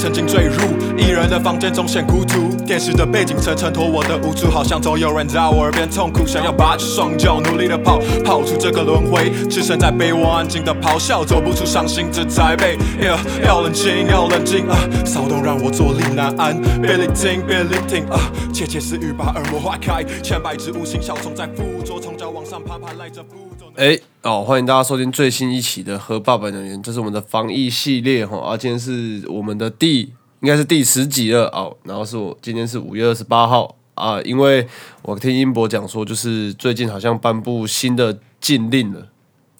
曾经坠入一人的房间中显孤独，电视的背景层衬托我的无助，好像总有人在我耳边痛苦，想要拔起双脚努力的跑，跑出这个轮回，置身在被窝安静的咆哮，走不出伤心这台北。Yeah，要冷静，要冷静啊，骚动让我坐立难安，别聆听，别聆听啊，窃窃私语把耳膜划开，千百只无形小虫在附着，从脚往上爬，爬赖着不走。哎，哦，欢迎大家收听最新一期的《和爸爸聊天》，这是我们的防疫系列哈，啊，今天是我们的第应该是第十集了哦，然后是我今天是五月二十八号啊，因为我听英博讲说，就是最近好像颁布新的禁令了，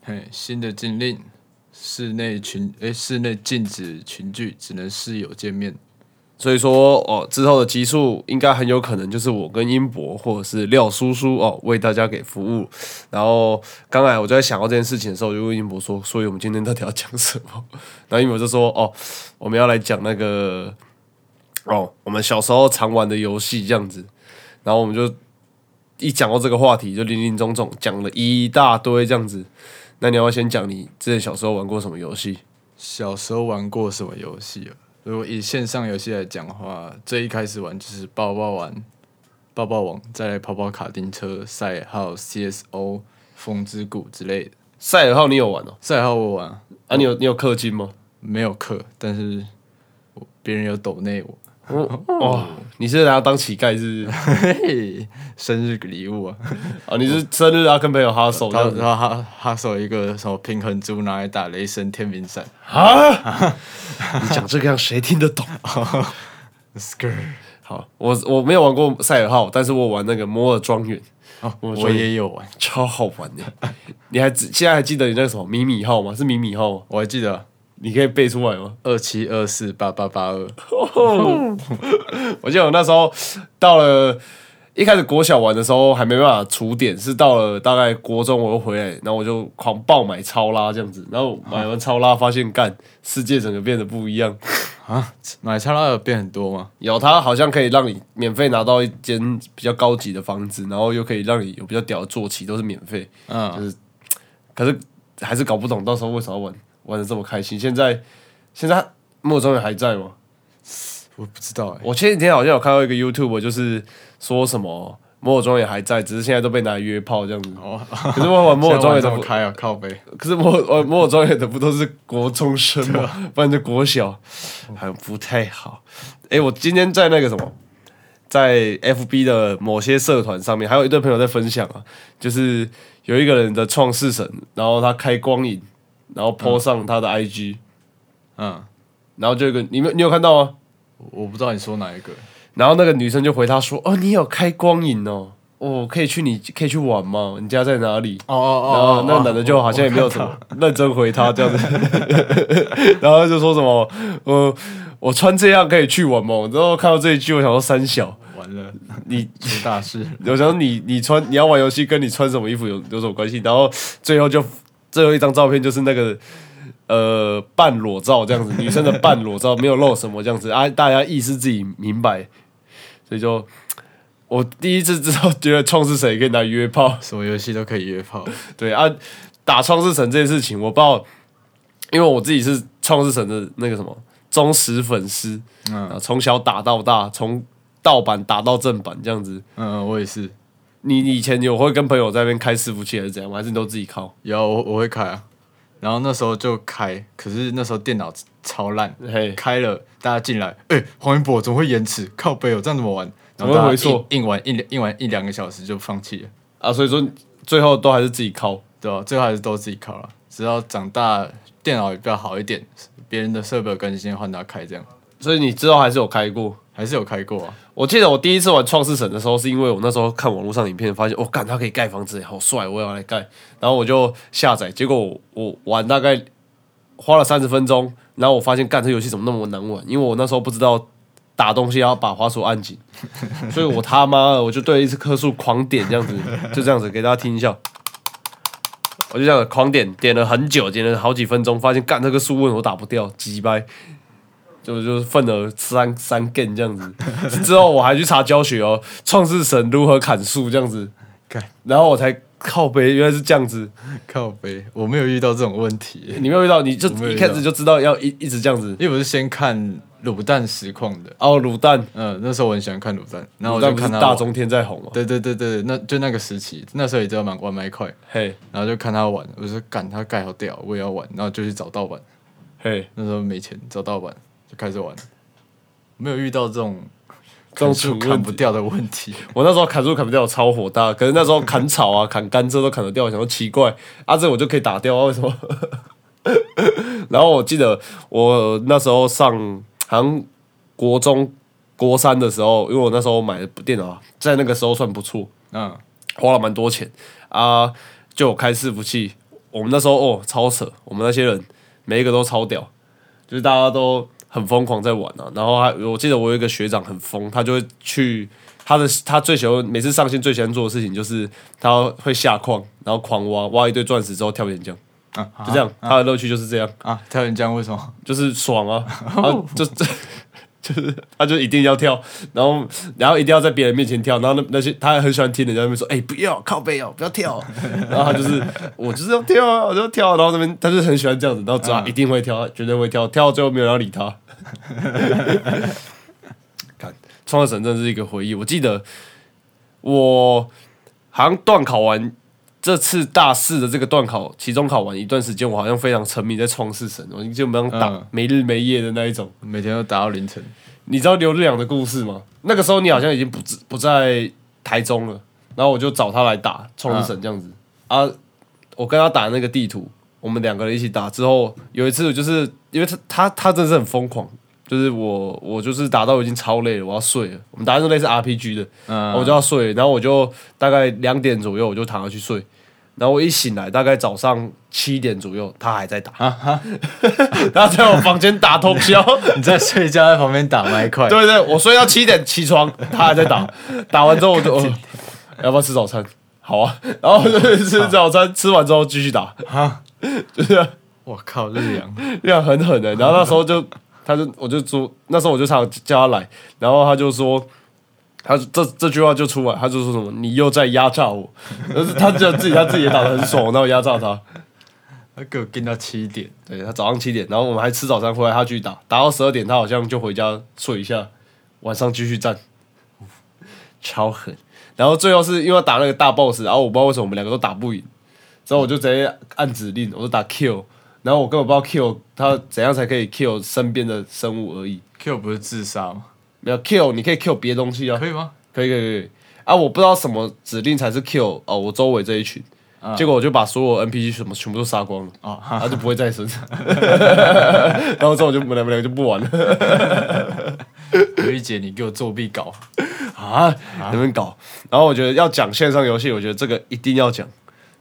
嘿，新的禁令，室内群诶，室内禁止群聚，只能室友见面。所以说哦，之后的集数应该很有可能就是我跟英博或者是廖叔叔哦为大家给服务。然后刚才我就在想到这件事情的时候，我就问英博说：“所以我们今天到底要讲什么？” 然后英博就说：“哦，我们要来讲那个哦，我们小时候常玩的游戏这样子。”然后我们就一讲到这个话题，就林林总总讲了一大堆这样子。那你要不要先讲你之前小时候玩过什么游戏？小时候玩过什么游戏啊？如果以线上游戏来讲的话，最一开始玩就是抱抱玩、抱抱网，再来跑跑卡丁车赛，还有 CSO、风之谷之类的。赛尔号你有玩哦？赛尔号我玩啊，啊，你有你有氪金吗？没有氪，但是别人有抖内我。哦，你是拿当乞丐是不是？嘿嘿，生日礼物啊！哦，你是生日啊，跟朋友哈手然后然后他他手一个什么平衡珠拿来打雷神天明伞啊？你讲这个样谁听得懂？，skr 好，我我没有玩过赛尔号，但是我玩那个摩尔庄园，哦，我我也有玩，超好玩的。你还记现在还记得你那个什么米米号吗？是米米号吗？我还记得你可以背出来吗？二七二四八八八二，我记得我那时候到了一开始国小玩的时候还没办法储点，是到了大概国中我又回来，然后我就狂爆买超拉这样子，然后买完超拉发现干世界整个变得不一样。啊买超拉有变很多吗？有它好像可以让你免费拿到一间比较高级的房子，然后又可以让你有比较屌的坐骑，都是免费。嗯，可是还是搞不懂到时候为什么要玩玩的这么开心。现在现在莫中也还在吗？我不知道哎，我前几天好像有看到一个 YouTube，就是说什么摩尔庄园还在，只是现在都被拿来约炮这样子。哦，可是我玩摩尔庄园的不，这么开啊，靠背，可是摩尔摩尔庄园的不都是国中生吗？不然就国小，好像不太好。诶，我今天在那个什么，在 FB 的某些社团上面，还有一对朋友在分享啊，就是有一个人的创世神，然后他开光影，然后 po 上他的 IG，、嗯，然后就有一个你们你有看到吗？我不知道你说哪一个，然后那个女生就回他说：“哦，你有开光影哦，哦，可以去你可以去玩吗？你家在哪里？”哦哦然后那男的就好像也没有什么认真回他这样子，然后就说什么：“呃，我穿这样可以去玩吗？”然后看到这一句，我想说三小，完了，你出大事，我想说你你穿你要玩游戏跟你穿什么衣服有有什么关系？然后最后就最后一张照片就是那个呃半裸照这样子，女生的半裸照没有露什么这样子啊，大家意思自己明白，所以就我第一次知道，觉得创世神也可以拿来约炮，什么游戏都可以约炮，对啊，打创世神这件事情我不知道，因为我自己是创世神的那个什么忠实粉丝，啊，嗯从小打到大，从盗版打到正版这样子。嗯，我也是，你你以前有会跟朋友在那边开伺服器还是怎样吗？还是你都自己靠？有我我会开啊，然后那时候就开，可是那时候电脑超烂，嘿，开了大家进来，哎、黄云博怎么会延迟？靠背哦，这样怎么玩？然后怎么会大家硬硬玩一两硬玩一两个小时就放弃了，啊，所以说最后都还是自己靠。对吧、最后还是都自己靠了，直到长大电脑也比较好一点，别人的设备有更新换他开，这样所以你之后还是有开过。还是有开过啊。我记得我第一次玩创世神的时候，是因为我那时候看网络上影片，发现哦，干他可以盖房子，好帅，我也要来盖。然后我就下载，结果我我玩大概花了三十分钟，然后我发现干这游戏怎么那么难玩？因为我那时候不知道打东西要把滑鼠按紧，所以我他妈的我就对一次棵树狂点这样子，就这样子给大家听一下。我就这样狂点，点了很久，点了好几分钟，发现干那个树问我打不掉，鸡掰，就就是份额三三根这样子。之后我还去查教学哦，创世神如何砍树这样子，然后我才靠背，原来是这样子。靠背，我没有遇到这种问题，你没有遇到，你就一开始就知道要一一直这样子。因为我是先看卤蛋实况的，哦，卤蛋，嗯，那时候我很喜欢看卤蛋，然后我就看大中天在红吗？对对对对，那就那个时期，那时候也知道玩玩麦块，嘿，然后就看他玩，我就说干他盖好屌，我也要玩，然后就去找盗版，嘿，那时候没钱找盗版就开始玩，没有遇到这种这种砍树问题砍不掉的问题，我那时候砍树砍不掉，我超火大。可是那时候砍草啊、砍甘蔗都砍得掉，我想说奇怪，啊这我就可以打掉啊，为什么？然后我记得我那时候上好像国中国三的时候，因为我那时候买的电脑啊在那个时候算不错，嗯，花了蛮多钱啊，就有开伺服器。我们那时候哦超扯，我们那些人每一个都超屌，就是大家都很疯狂在玩啊。然后还我记得我有一个学长很疯，他就会去他的他最喜欢每次上线最喜欢做的事情就是他会下矿，然后狂挖挖一堆钻石之后跳岩浆，啊，就这样，他的乐趣就是这样，啊，跳岩浆为什么？就是爽啊，啊就这。就是，他就一定要跳，然后，然后一定要在别人面前跳，然后那那些他还很喜欢听人家那边说，哎、不要靠背哦，不要跳，然后他就是，我就是要跳啊，我就要跳，然后那边他就很喜欢这样子，然后抓一定会跳，绝对会跳，跳到最后没有人要理他。看，创世神真的是一个回忆，我记得我好像段考完这次大四的这个段考，期中考完一段时间，我好像非常沉迷在创世神，我基本上打、嗯没日没夜的那一种。每天都打到凌晨，你知道刘日良的故事吗？那个时候你好像已经不不在台中了，然后我就找他来打创世神这样子、啊。我跟他打那个地图，我们两个人一起打之后，有一次就是因为他他他真的是很疯狂，就是我我就是打到已经超累了，我要睡了。我们打那种类似 RPG 的，嗯，我就要睡，然后我就大概两点左右我就躺下去睡，然后我一醒来大概早上七点左右，他还在打，他在我房间打通宵。你在睡觉，在旁边打麦块，对对，我睡到七点起床，他还在打，打完之后我就、哦、要不要吃早餐？好啊，然后就吃早餐，吃完之后继续打，哈，就是这样我靠，日阳，这样很狠的。然后那时候就，他就我就说，那时候我就叫他来，然后他就说。他这这句话就出来，他就说什么你又在压榨我，但是他就自己他自己也打得很爽，然后压榨他。他给我跟到七点，对他早上七点，然后我们还吃早餐回来，他继续打，打到十二点，他好像就回家睡一下，晚上继续战，超狠。然后最后是因为要打那个大 boss，然后我不知道为什么我们两个都打不赢，之后我就直接按指令，我就打 kill，然后我根本不知道 kill 他怎样才可以 kill 身边的生物而已，kill 不是自杀吗？没有 kill 你可以 kill 别东西啊，可以吗？可以可以可以。啊，我不知道什么指令才是 kill 哦，我周围这一群，结果我就把所有 NPC 什么全部都杀光了。啊，他就不会再生，然后之后我就我们两个就不玩了。有一节你给我作弊搞，啊，能不能搞。然后我觉得要讲线上游戏，我觉得这个一定要讲，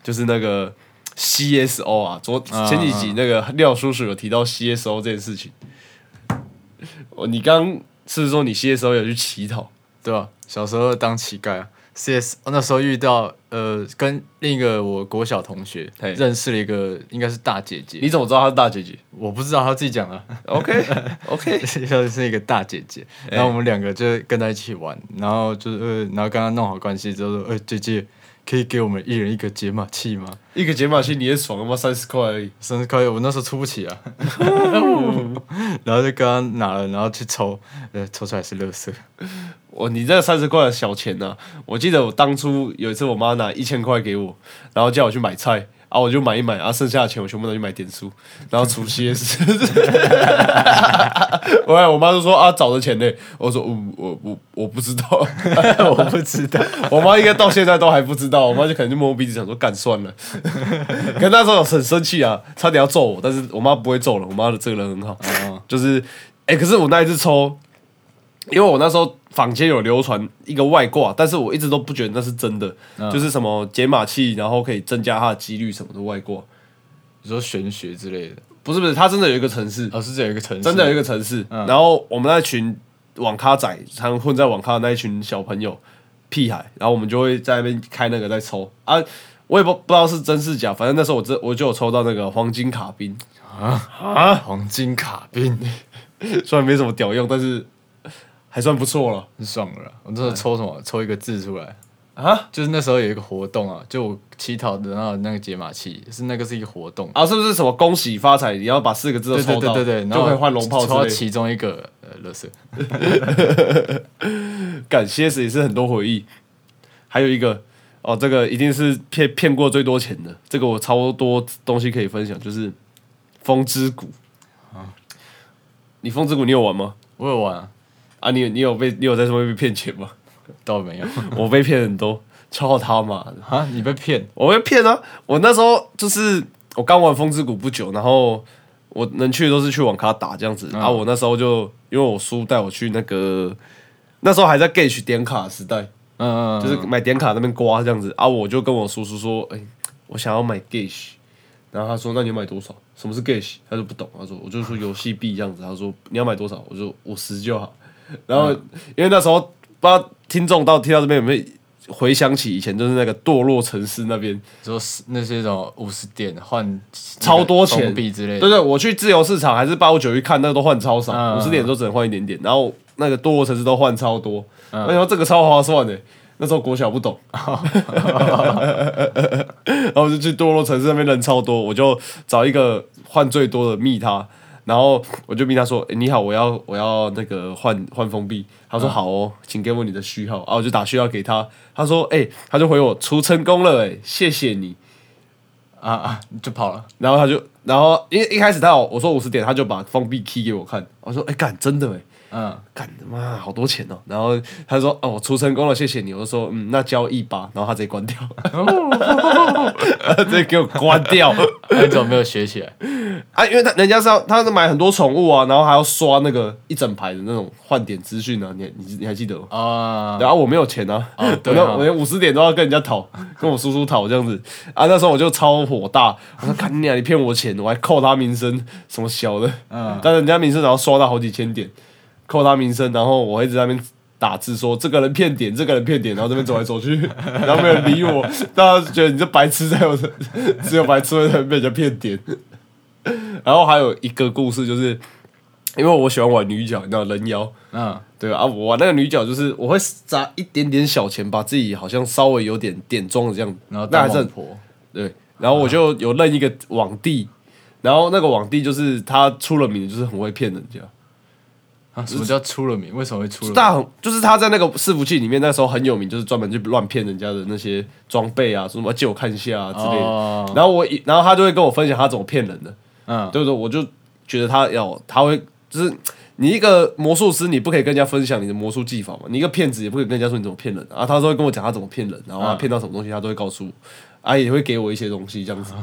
就是那个 CSO 啊，昨前几集那个廖叔叔有提到 CSO 这件事情。哦，你刚刚是不是说你 CSO 有去乞讨？对吧？小时候当乞丐啊，CS 那时候遇到呃，跟另一个我国小同学认识了一个应该是大姐姐，你怎么知道她是大姐姐我不知道她自己讲的，？OK OK，就是是一个大姐姐，然后我们两个就跟她一起玩，然后就是呃，然后跟她弄好关系之后说，呃，姐姐可以给我们一人一个解码器吗？一个解码器你也爽，了吗三十块而已。三十块！我那时候出不起啊，然后就刚刚拿了，然后去抽，呃，抽出来是乐色。我你这三十块的小钱呢、我记得我当初有一次我妈拿一千块给我，然后叫我去买菜，啊我就买一买，啊剩下的钱我全部拿去买点数，然后除 CS。我我妈就说啊找的钱呢，我说嗯我我我不知道，我不知道，我妈应该到现在都还不知道，我妈就可能就摸摸鼻子想说干算了，可那时候很生气啊，差点要揍我，但是我妈不会揍了，我妈的这个人很好，哦，就是，哎、可是我那一次抽，因为我那时候坊间有流传一个外挂，但是我一直都不觉得那是真的，就是什么解码器，然后可以增加它的几率什么的外挂，你说玄学之类的，不是不是，它真的有一个城市，哦，是这有一个城市，真的有一个城市，然后我们那群网咖仔，常混在网咖的那一群小朋友屁孩，然后我们就会在那边开那个在抽。啊。我也不不知道是真是假，反正那时候我这我就有抽到那个黄金卡宾，啊？黄金卡宾，虽然没什么屌用，但是还算不错了。很爽了啦。我那时候抽什么？抽一个字出来，啊就是那时候有一个活动啊，就我乞讨得到的那个解码器，是那个是一个活动。啊，是不是什么恭喜发财？你要把四个字都对对抽到，对对对，然后就可以换龙炮之类的。抽到其中一个呃，乐色。感谢死也是很多回忆。还有一个哦，这个一定是骗骗过最多钱的，这个我超多东西可以分享，就是风之谷啊你风之谷你有玩吗？我有玩、啊，啊，你你有被你有在上面被骗钱吗？倒没有 我被骗很多，超他妈的！啊！你被骗我被骗啊！我那时候就是我刚玩风之谷不久，然后我能去的都是去网咖打这样子。然后我那时候就因为我叔带我去那个，那时候还在 Gage 点卡时代，嗯嗯，就是买点卡那边刮这样子啊。我就跟我叔叔说，哎、我想要买 Gage，然后他说那你要买多少？什么是 Gage？他就不懂，他说我就说游戏币这样子。他说你要买多少？我说五十就好。然后因为那时候不知道听众到听到这边有没有回想起以前就是那个堕落城市那边。说是那些什么五十点换超多钱币之类的，对对，我去自由市场还是八五九一看，那个都换超少，嗯五十点都只能换一点点，然后那个堕落城市都换超多，嗯我想说这个超划算的。那时候国小不懂，然后我就去堕落城市那边人超多，我就找一个换最多的密他，然后我就逼他说：“诶你好，我要我要那个换换封闭。”他嗯说：“好哦，请给我你的序号。”啊，我就打序号给他，他说：“哎、他就回我出成功了、哎，谢谢你。”啊啊就跑了，然后他就，然后因为一开始他有我说五十点，他就把封闭 key 给我看，我说哎干真的哎，嗯，干他妈好多钱哦。然后他说哦我出成功了，谢谢你。我就说嗯那交一八，然后他直接关掉，他直接给我关掉。那你怎么没有学起来？啊，因为他人家是要他是买很多宠物啊，然后还要刷那个一整排的那种换点资讯啊，你你你还记得吗？啊，然后我没有钱啊，啊。连我连五十点都要跟人家讨，跟我叔叔讨这样子。啊。那时候我就超火大，我说干你啊，你骗我钱，我还扣他名声什么小的，嗯。但人家名声然后刷到好几千点，扣他名声，然后我一直在那边打字说这个人骗点，这个人骗点，然后这边走来走去，然后没有人理我，大家觉得你这白痴在我这，只有白痴会被人家骗点。然后还有一个故事就是，因为我喜欢玩女角，你知道人妖。嗯，对啊，我玩那个女角就是我会砸一点点小钱，把自己好像稍微有点点妆的这样，然后那还是很婆，对。然后我就有认一个网帝，然后那个网帝就是他出了名，就是很会骗人家。啊，什么叫出了名？为什么会出了名？大红就是他在那个伺服器里面，那时候很有名，就是专门去乱骗人家的那些装备啊，说什么借我看一下啊之类的。哦然后我一，然后他就会跟我分享他怎么骗人的。嗯，对不对？我就觉得他要，他会就是你一个魔术师，你不可以跟人家分享你的魔术技法嘛？你一个骗子也不可以跟人家说你怎么骗人啊。他都会跟我讲他怎么骗人，然后他嗯骗到什么东西，他都会告诉我，啊，也会给我一些东西这样子，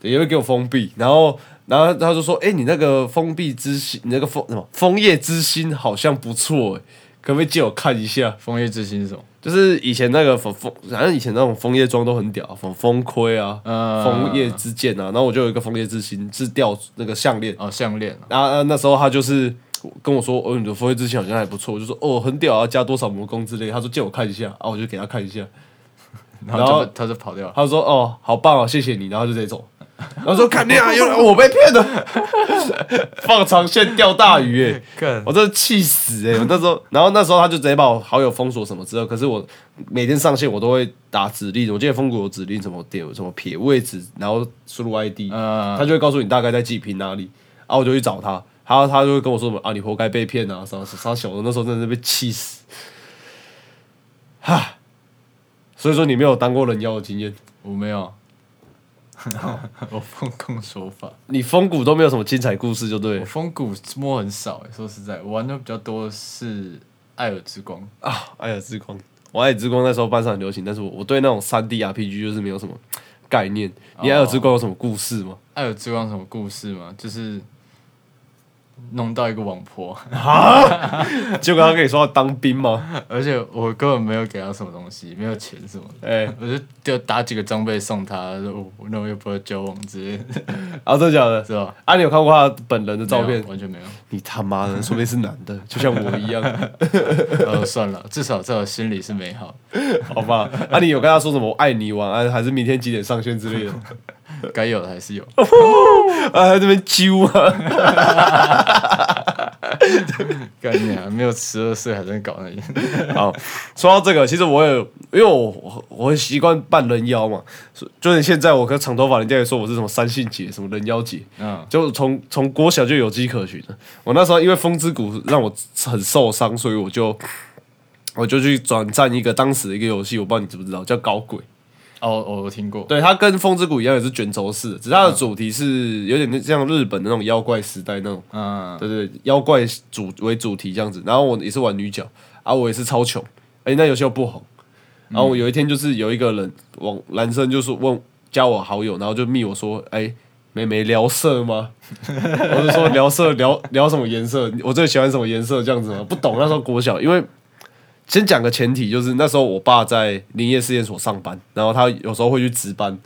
对，也会给我封闭，然后。然后他就说：“哎、你那个封闭之心，你那个封什么枫叶之心好像不错，哎，可不可以借我看一下？枫叶之心是什么？就是以前那个枫枫，反正以前那种枫叶装都很屌，什么风盔啊，嗯枫叶之剑啊，然后我就有一个枫叶之心，是吊那个项链，哦，项链啊，然后、呃、那时候他就是跟我说，哦，你的枫叶之心好像还不错，我就说哦很屌啊，加多少魔功之类，他说借我看一下，啊，我就给他看一下，然然后他就跑掉了。他说哦好棒哦，谢谢你，然后就直接走。然后说看你啊，因 为我被骗了，放长线钓大鱼哎、干。我真的气死哎、我那时候，然后那时候他就直接把我好友封锁什么之后，可是我每天上线我都会打指令，我记得封谷有指令什么点什么撇位置，然后输入 ID，、嗯他就会告诉你大概在几平哪里，然后我就去找他，然后他就会跟我说什么啊你活该被骗啊，啥啥小的，那时候真的是被气死，哈，所以说你没有当过人妖的经验，我没有，我风控手法，你风谷都没有什么精彩故事就对我了风谷摸很少欸。说实在，我玩的比较多是艾尔之光。啊，艾尔之光，我艾尔之光那时候班上很流行，但是我我对那种三 D RPG 就是没有什么概念。你艾尔之光有什么故事吗？艾尔之光什么故事吗？就是弄到一个网婆，结果他跟你说要当兵吗？而且我根本没有给他什么东西，没有钱什么的。哎、我就就打几个装备送他，那我又不会交往之类的，啊，真的假的？是吧？啊，你有看过他本人的照片？完全没有。你他妈的，说不定是男的，就像我一样，呃，算了，至少在我心里是美好。好吧？啊，你有跟他说什么“我爱你”晚安，还是明天几点上线之类的？该有的还是有。啊，在这边揪啊！概念啊，没有十二岁还在搞那些。好，说到这个，其实我也，因为我我我会习惯扮人妖嘛，就是现在我跟长头发，人家也说我是什么三性姐，什么人妖姐，嗯，就从从国小就有迹可循的。我那时候因为风之谷让我很受伤，所以我就我就去转战一个当时的一个游戏，我不知道你知不知道，叫搞鬼。哦，我我听过。对，它跟风之谷一样，也是卷轴式，只是它的主题是有点像日本的那种妖怪时代那种，嗯，对对，对妖怪主为主题这样子。然后我也是玩女角，啊，我也是超穷，哎、那游戏又不红。然后我有一天就是有一个人往男生就是问加我好友，然后就密我说，哎、妹妹聊色吗？我就说聊色聊聊什么颜色？我最喜欢什么颜色？这样子吗？不懂那时候国小，因为先讲个前提，就是那时候我爸在林业试验所上班，然后他有时候会去值班，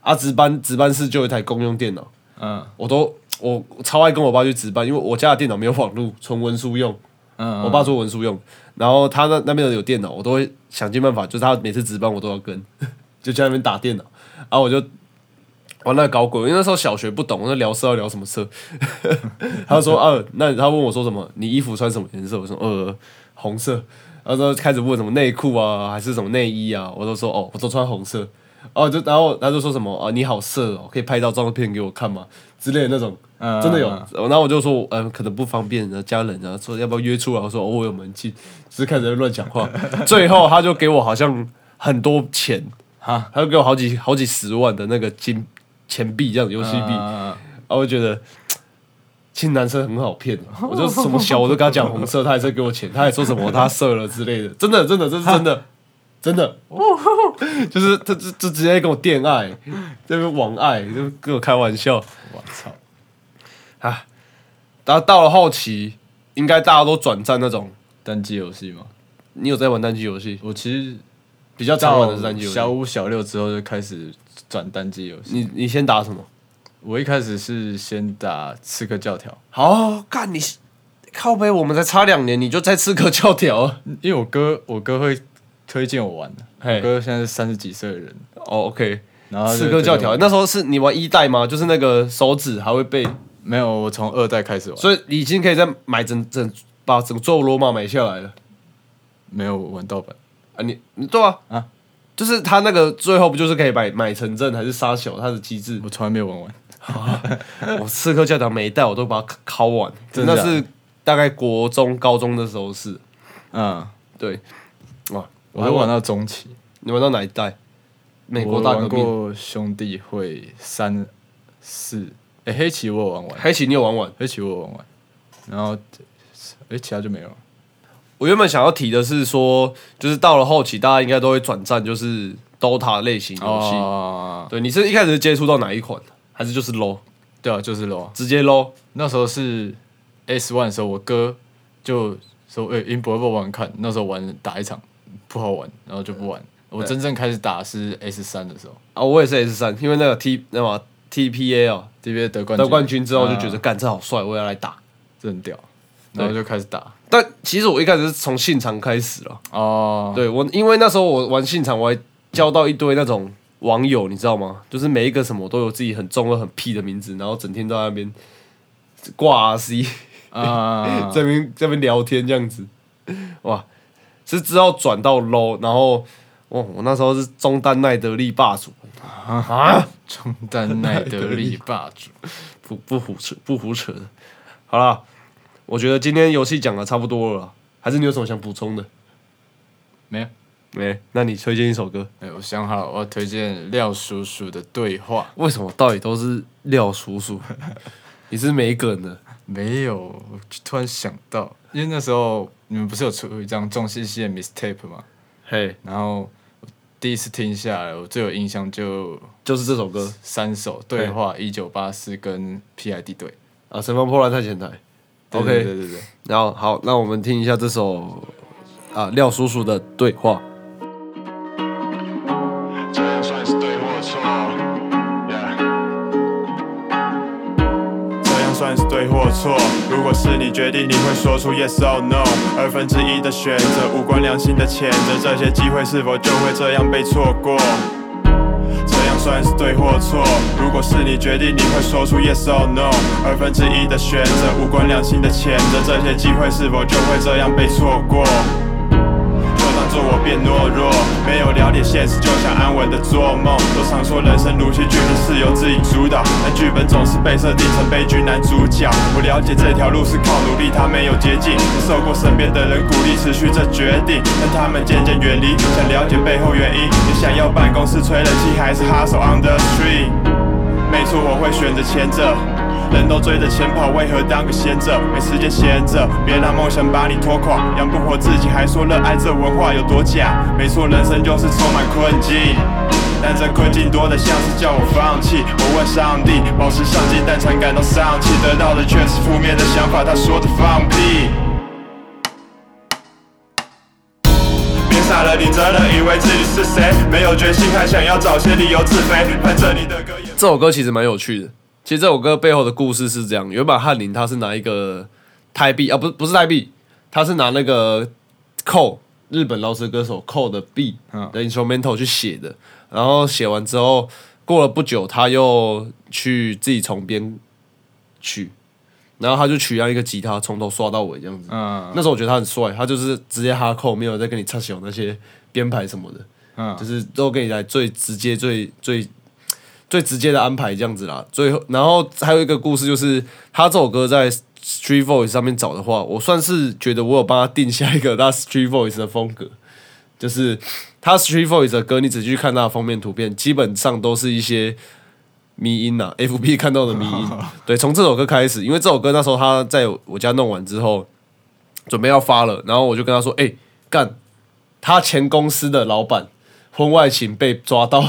啊，值班值班室就有一台公用电脑，嗯。我都我我超爱跟我爸去值班，因为我家的电脑没有网络，纯文书用，嗯，我爸做文书用，然后他那那边有电脑，我都会想尽办法，就是他每次值班我都要跟，就在那边打电脑，然后我就玩那个搞鬼，因为那时候小学不懂，那聊色要聊什么色，他说啊，那他问我说什么，你衣服穿什么颜色？我说呃红色，然后说开始问什么内裤啊，还是什么内衣啊，我都说哦，我都穿红色。哦，就然后他就说什么啊，你好色哦，可以拍照照片给我看吗？之类的那种，嗯真的有。嗯然后我就说，嗯、可能不方便，然后家人啊，说要不要约出来？我说哦，我有门禁，只是开始在乱讲话。最后他就给我好像很多钱，哈他就给我好几好几十万的那个金钱币，这样子游戏币。我就觉得，其实男生很好骗。我就什么小我都跟他讲红色，他还在给我钱，他还说什么他射了之类的，真的真的这是真的。真的，就是他就就直接跟我恋爱，这边网爱，就跟我开玩笑。我操，啊，然后到了后期，应该大家都转战那种。单机游戏嘛。你有在玩单机游戏？我其实比较常玩的是单机游戏。小五、小六之后就开始转单机游戏。你你先打什么？我一开始是先打刺客教条，好，干你靠背，我们才差两年，你就在刺客教条了。因为我哥我哥会推荐我玩的。嘿我哥现在是三十几岁的人，哦，OK，然后他就刺客教条推荐我那时候是你玩一代吗？就是那个手指还会被，没有，我从二代开始玩，所以你已经可以再买整整把整座罗马买下来了没有玩盗版。啊！你你对啊啊，就是他那个最后不就是可以买买城镇还是杀小他的机制？我从来没有玩完。我刺客教堂每一代我都把它考完，真的那是大概国中、高中的时候是，嗯，对，哇，我还玩到中期。你玩到哪一代？美国大革命，过兄弟会三四，哎、黑棋我有玩完，黑棋你有玩完？黑棋我有玩完，然后哎、其他就没有了。我原本想要提的是说，就是到了后期，大家应该都会转战，就是 DOTA 类型游戏。哦，对，你是一开始接触到哪一款？还是就是 low，对啊，就是 low。直接 low？那时候是 S one 的时候，我哥就说：“哎、英博要不要玩看？”那时候玩打一场不好玩，然后就不玩。我真正开始打是 S 三的时候啊，我也是 S 三，因为那个 T 那么 TPA 哦，TPA 得冠得冠军之后就觉啊得干这好帅，我要来打。这很屌，然后就开始打。但其实我一开始是从信长开始了。哦，对我，因为那时候我玩信长，我还交到一堆那种网友，你知道吗？就是每一个什么都有自己很中二、很屁的名字，然后整天在那边挂 RC，啊，这边这边聊天这样子，哇！是之后转到 low，然后哦，我那时候是中单奈德利霸主啊，中单奈德利霸主。不不胡扯不胡扯的。好了，我觉得今天游戏讲的差不多了，还是你有什么想补充的？没有，没？那你推荐一首歌？哎，我想好了，我要推荐廖叔叔的对话。为什么到底都是廖叔叔？你是没梗的？没有，我突然想到，因为那时候你们不是有出一张中西系的 mistape 吗？嘿，然后第一次听下来，我最有印象就就是这首歌三首对话：一九八四跟 PID 队。啊，乘风破浪太前台。对 OK，对对对对，然后好，那我们听一下这首啊廖叔叔的对话。对或错？如果是你决定，你会说出 yes or no。二分之一的选择，无关良心的谴责，这些机会是否就会这样被错过？这样算是对或错。如果是你决定，你会说出 yes or no。二分之一的选择，无关良心的谴责，这些机会是否就会这样被错过？我变懦弱，没有了解现实，就想安稳的做梦。都常说人生如戏，剧本是由自己主导，但剧本总是被设定成悲剧男主角。我了解这条路是靠努力，它没有捷径。也受过身边的人鼓励，持续这决定，但他们渐渐远离。想了解背后原因，你想要办公室吹冷气，还是 hustle on the street？没错，我会选择前者。人都追着钱跑，为何当个闲者？没时间闲着，别让梦想把你拖垮。养不活自己，还说热爱这文化有多假？没错，人生就是充满困境，但这困境多的像是叫我放弃。我问上帝，保持上进，但常感到丧气，得到的却是负面的想法。他说的放屁。别傻了，你真的以为自己是谁？没有决心，还想要找些理由自卑。反正你的歌也。这首歌其实蛮有趣的。其实这首歌背后的故事是这样：原本翰林他是拿一个泰币啊，不不是泰币，他是拿那个扣日本饶舌歌手扣的币的 instrumental 去写的。然后写完之后，过了不久，他又去自己重编曲，然后他就取样一个吉他，从头刷到尾这样子。嗯那时候我觉得他很帅，他就是直接哈扣，没有再跟你插小那些编排什么的。嗯就是都给你来最直接、最最最直接的安排这样子啦。最后，然后还有一个故事，就是他这首歌在 Street Voice 上面找的话，我算是觉得我有帮他定下一个他 Street Voice 的风格，就是他 Street Voice 的歌，你仔细去看他的封面图片，基本上都是一些。迷音呐、f b 看到的迷音，对，从这首歌开始，因为这首歌那时候他在我家弄完之后，准备要发了，然后我就跟他说：“哎、干，他前公司的老板婚外情被抓到，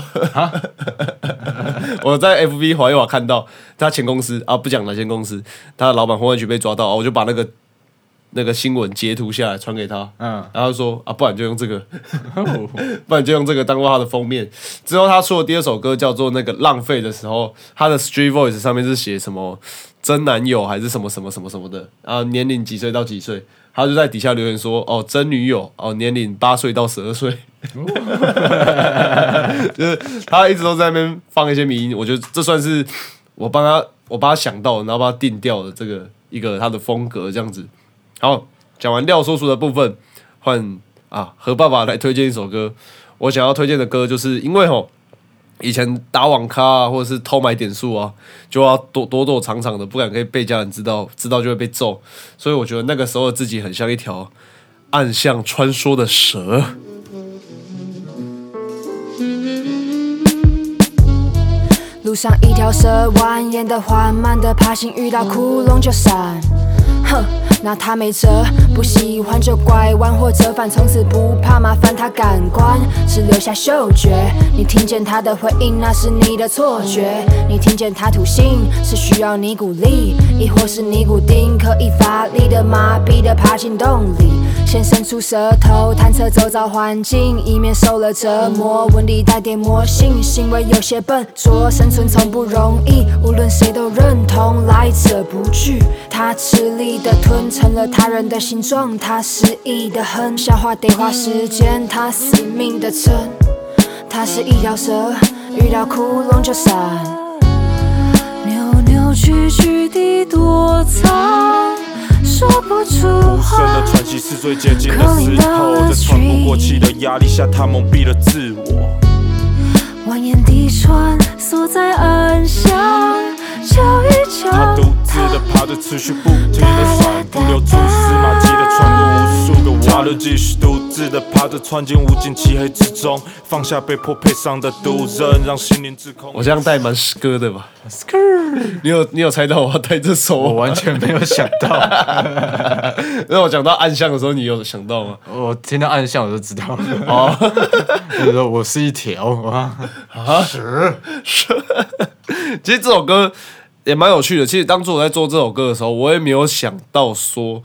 我在 FB 华一华看到他前公司啊，不讲哪间公司，他的老板婚外情被抓到，我就把那个那个新闻截图下来传给他，嗯，然后说啊，不然就用这个，不然就用这个当做他的封面。之后他出的第二首歌叫做那个浪费的时候，他的 Street Voice 上面是写什么真男友还是什么什么什么什么的，然后年龄几岁到几岁，他就在底下留言说哦真女友哦年龄八岁到十二岁，就是他一直都在那边放一些迷音，我觉得这算是我帮他我帮他想到，然后帮他定调的这个一个他的风格这样子。好，讲完廖叔叔的部分，换啊何爸爸来推荐一首歌。我想要推荐的歌，就是因为吼以前打网咖啊，或者是偷买点数啊，就要躲躲躲藏藏的，不敢可以被家人知道，知道就会被揍。所以我觉得那个时候的自己很像一条暗巷穿梭的蛇。路上一条蛇蜿蜒的缓慢的爬行，遇到窟窿就闪。哼，拿他没辙，不喜欢就拐弯或折返，从此不怕麻烦。他感官只留下嗅觉，你听见他的回应，那是你的错觉。你听见他吐信，是需要你鼓励，亦或是尼古丁可以发的麻痹的爬进洞里。先伸出舌头探测周遭环境，以免受了折磨。纹理带点魔性，行为有些笨拙，生存从不容易，无论谁都认同来者不拒。他吃力的吞成了他人的形状，他失意的哼，消化得花时间，他死命的撑。他是一条蛇，遇到窟窿就闪。扭扭曲曲地躲藏，说不出深的话。喘息是最接近的时候，在喘不过气的压力下，他蒙蔽了自我。蜿蜒地穿梭在暗巷，瞧一瞧他独自的爬着，持续不停的闪，不留蛛丝马迹的穿过无数个弯。继续独自的爬着，穿进无尽漆黑之中，放下被迫配上的毒针，让心灵自控。我这样带蛮诗歌的吧？你有你有猜到我要带这首吗？我完全没有想到，那我讲到暗巷的时候，你有想到吗？我听到暗巷我就知道，哦，就是说我是一条啊，其实这首歌也蛮有趣的。其实当初我在做这首歌的时候，我也没有想到说，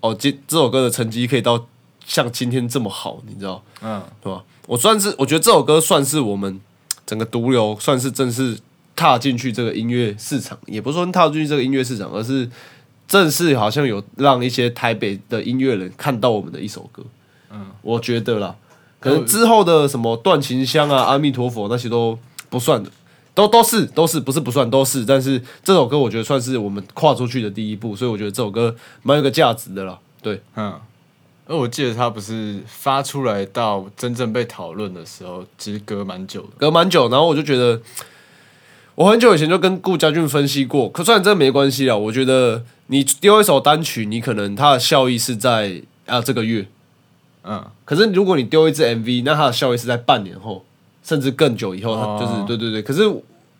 哦，这这首歌的成绩可以到像今天这么好，你知道，嗯，对吧？我算是我觉得这首歌算是我们整个毒瘤算是正式踏进去这个音乐市场，也不是说踏进去这个音乐市场，而是正式好像有让一些台北的音乐人看到我们的一首歌。嗯，我觉得啦，可能之后的什么断情香啊、阿弥陀佛那些都不算的，都都是都是不是不算都是，但是这首歌我觉得算是我们跨出去的第一步，所以我觉得这首歌蛮有个价值的啦。对，嗯，而我记得他不是发出来到真正被讨论的时候，其实隔蛮久的。隔蛮久，然后我就觉得，我很久以前就跟顾家俊分析过，可虽然这没关系了，我觉得你丢一首单曲，你可能它的效益是在啊这个月，嗯，可是如果你丢一支 MV，那它的效益是在半年后，甚至更久以后，它哦就是对对对。可是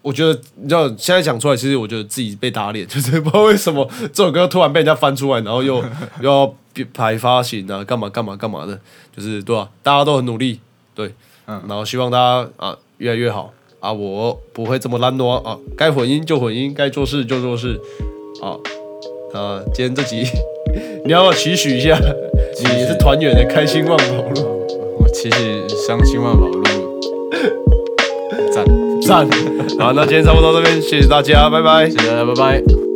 我觉得，你知道，现在讲出来，其实我觉得自己被打脸，就是不知道为什么这首歌突然被人家翻出来，然后又 又要排发行啊，干嘛干嘛干嘛的，就是对吧、大家都很努力，对，嗯然后希望大家啊越来越好啊，我不会这么懒惰啊，该混音就混音，该做事就做事啊。啊，今天这集 你要不要期许一下？你也是团员的开心万宝路。我骑起伤心万宝路，赞，好，那今天差不多到这边，谢谢大家，拜拜谢。谢大家，拜拜。